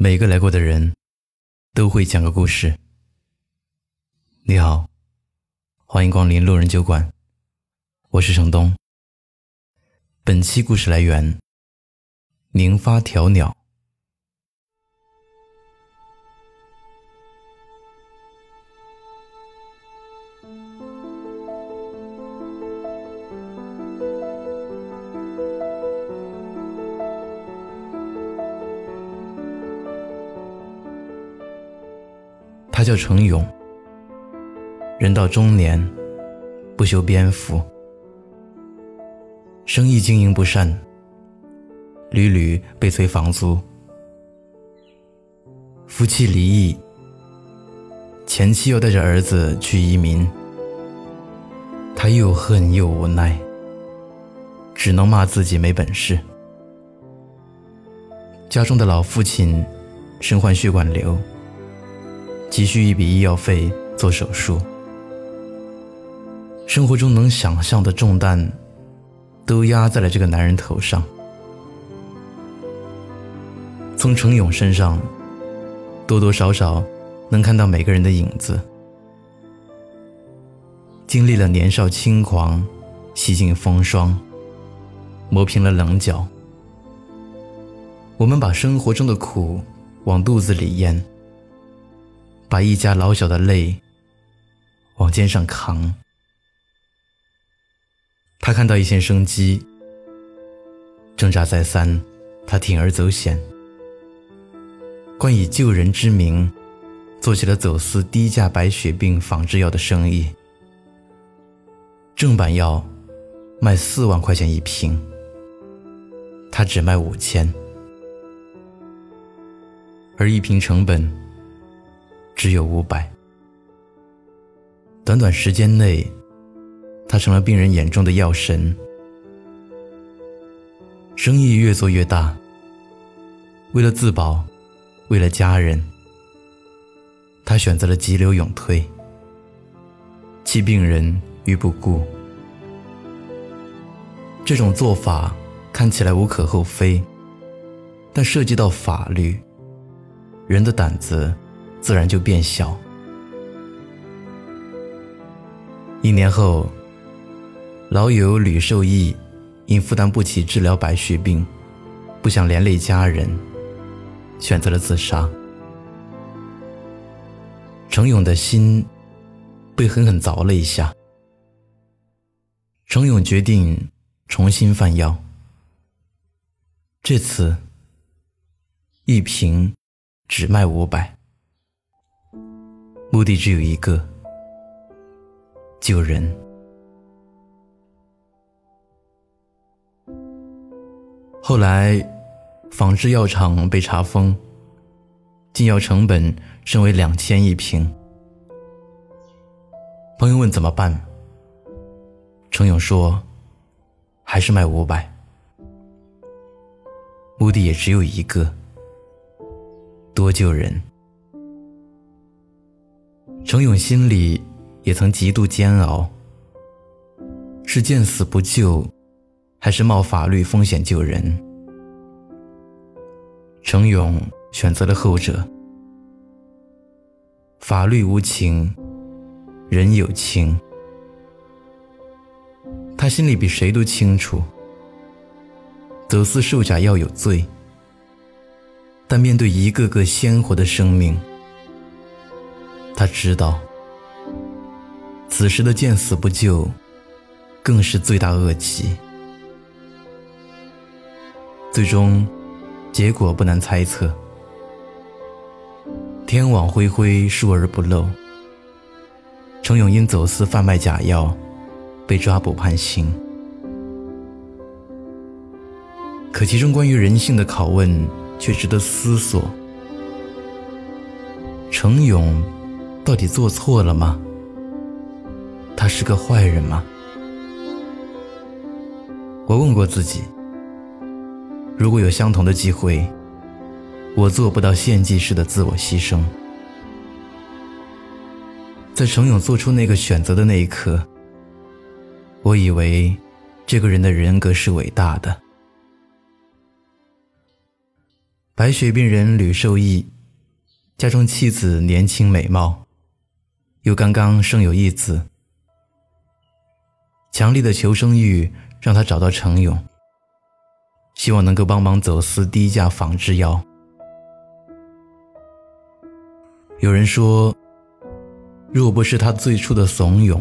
每个来过的人，都会讲个故事。你好，欢迎光临路人酒馆，我是程东。本期故事来源：宁发条鸟。他叫程勇，人到中年，不修边幅，生意经营不善，屡屡被催房租，夫妻离异，前妻又带着儿子去移民，他又恨又无奈，只能骂自己没本事。家中的老父亲身患血管瘤。急需一笔医药费做手术，生活中能想象的重担，都压在了这个男人头上。从程勇身上，多多少少能看到每个人的影子。经历了年少轻狂，洗尽风霜，磨平了棱角，我们把生活中的苦往肚子里咽。把一家老小的泪往肩上扛。他看到一线生机，挣扎再三，他铤而走险，冠以救人之名，做起了走私低价白血病仿制药的生意。正版药卖四万块钱一瓶，他只卖五千，而一瓶成本。只有五百。短短时间内，他成了病人眼中的药神。生意越做越大。为了自保，为了家人，他选择了急流勇退，弃病人于不顾。这种做法看起来无可厚非，但涉及到法律，人的胆子。自然就变小。一年后，老友吕受益因负担不起治疗白血病，不想连累家人，选择了自杀。程勇的心被狠狠凿了一下。程勇决定重新贩药，这次一瓶只卖五百。目的只有一个：救人。后来，仿制药厂被查封，进药成本升为两千一瓶。朋友问怎么办？程勇说：“还是卖五百。”目的也只有一个：多救人。程勇心里也曾极度煎熬：是见死不救，还是冒法律风险救人？程勇选择了后者。法律无情，人有情。他心里比谁都清楚，走私售假药有罪，但面对一个个鲜活的生命。他知道，此时的见死不救，更是罪大恶极。最终，结果不难猜测：天网恢恢，疏而不漏。程勇因走私贩卖假药，被抓捕判刑。可其中关于人性的拷问，却值得思索。程勇。到底做错了吗？他是个坏人吗？我问过自己，如果有相同的机会，我做不到献祭式的自我牺牲。在程勇做出那个选择的那一刻，我以为这个人的人格是伟大的。白血病人吕受益，家中妻子年轻美貌，又刚刚生有一子，强烈的求生欲让他找到程勇，希望能够帮忙走私低价仿制药。有人说，若不是他最初的怂恿，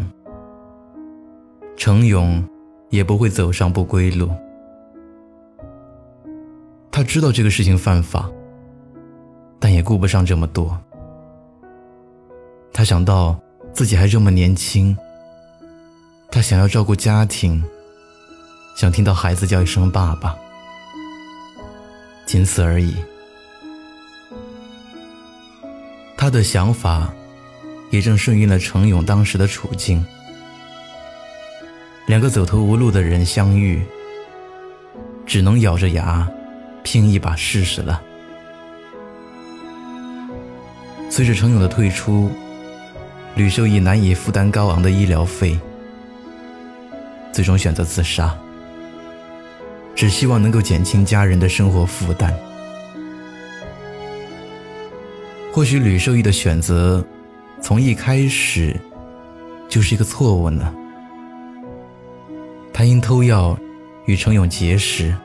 程勇也不会走上不归路。他知道这个事情犯法，但也顾不上这么多。他想到自己还这么年轻，他想要照顾家庭，想听到孩子叫一声爸爸，仅此而已。他的想法也正顺应了程勇当时的处境。两个走投无路的人相遇，只能咬着牙。拼一把试试了。随着程勇的退出，吕秀义难以负担高昂的医疗费，最终选择自杀，只希望能够减轻家人的生活负担。或许吕秀义的选择，从一开始就是一个错误呢。他因偷药与程勇结识。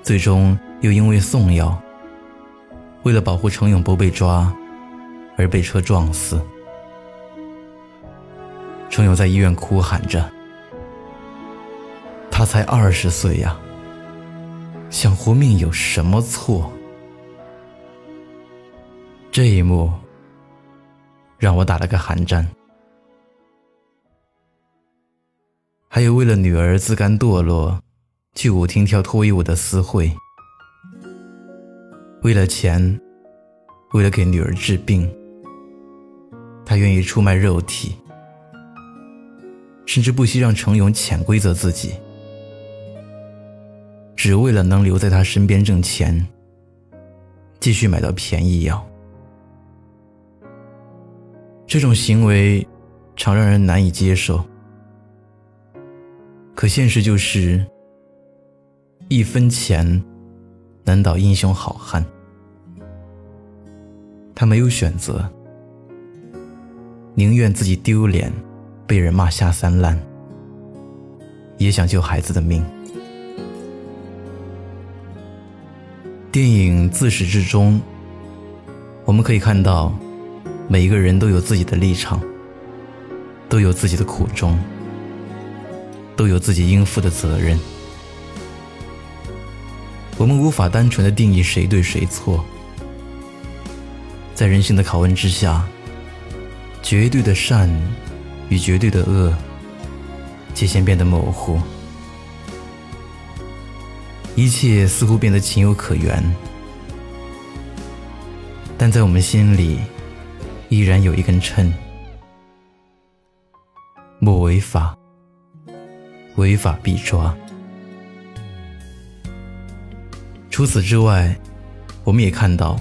最终又因为送药，为了保护程勇不被抓，而被车撞死。程勇在医院哭喊着：“他才二十岁呀，想活命有什么错？”这一幕让我打了个寒战。还有为了女儿自甘堕落。去舞厅跳脱衣舞的私会，为了钱，为了给女儿治病，他愿意出卖肉体，甚至不惜让程勇潜规则自己，只为了能留在他身边挣钱，继续买到便宜药。这种行为常让人难以接受，可现实就是。一分钱难倒英雄好汉。他没有选择，宁愿自己丢脸，被人骂下三滥，也想救孩子的命。电影自始至终，我们可以看到，每一个人都有自己的立场，都有自己的苦衷，都有自己应负的责任。我们无法单纯的定义谁对谁错，在人性的拷问之下，绝对的善与绝对的恶界限变得模糊，一切似乎变得情有可原，但在我们心里依然有一根秤：莫违法，违法必抓。除此之外，我们也看到，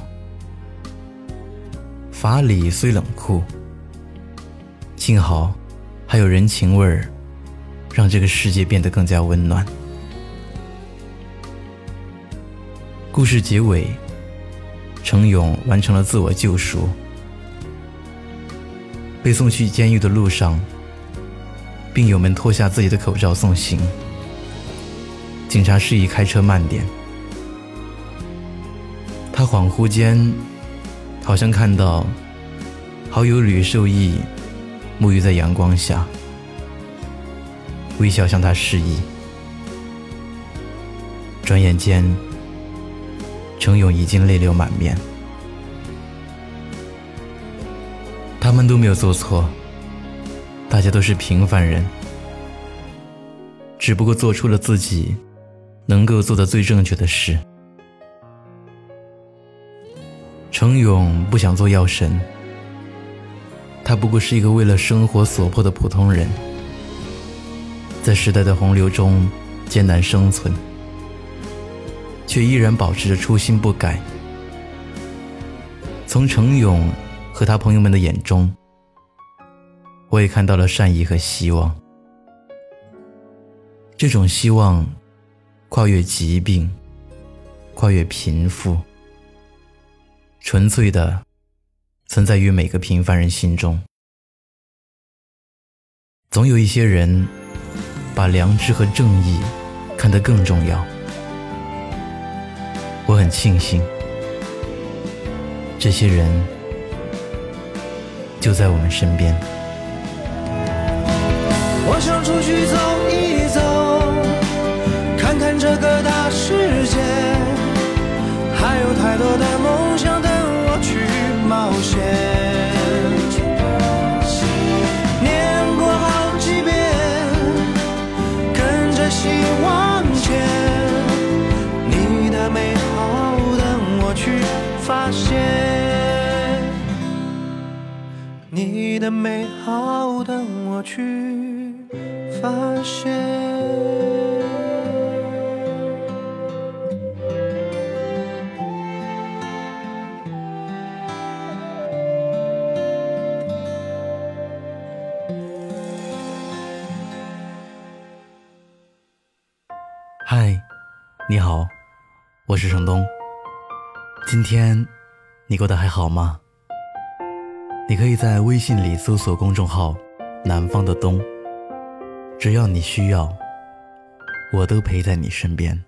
法理虽冷酷，幸好还有人情味儿，让这个世界变得更加温暖。故事结尾，程勇完成了自我救赎，被送去监狱的路上，病友们脱下自己的口罩送行，警察示意开车慢点。他恍惚间，好像看到好友吕受益沐浴在阳光下，微笑向他示意。转眼间，程勇已经泪流满面。他们都没有做错，大家都是平凡人，只不过做出了自己能够做的最正确的事。程勇不想做药神，他不过是一个为了生活所迫的普通人，在时代的洪流中艰难生存，却依然保持着初心不改。从程勇和他朋友们的眼中，我也看到了善意和希望。这种希望，跨越疾病，跨越贫富，纯粹的存在于每个平凡人心中。总有一些人把良知和正义看得更重要。我很庆幸，这些人就在我们身边。你的美好等我去发现。嗨，你好，我是程东。今天你过得还好吗？你可以在微信里搜索公众号“南方的冬”，只要你需要，我都陪在你身边。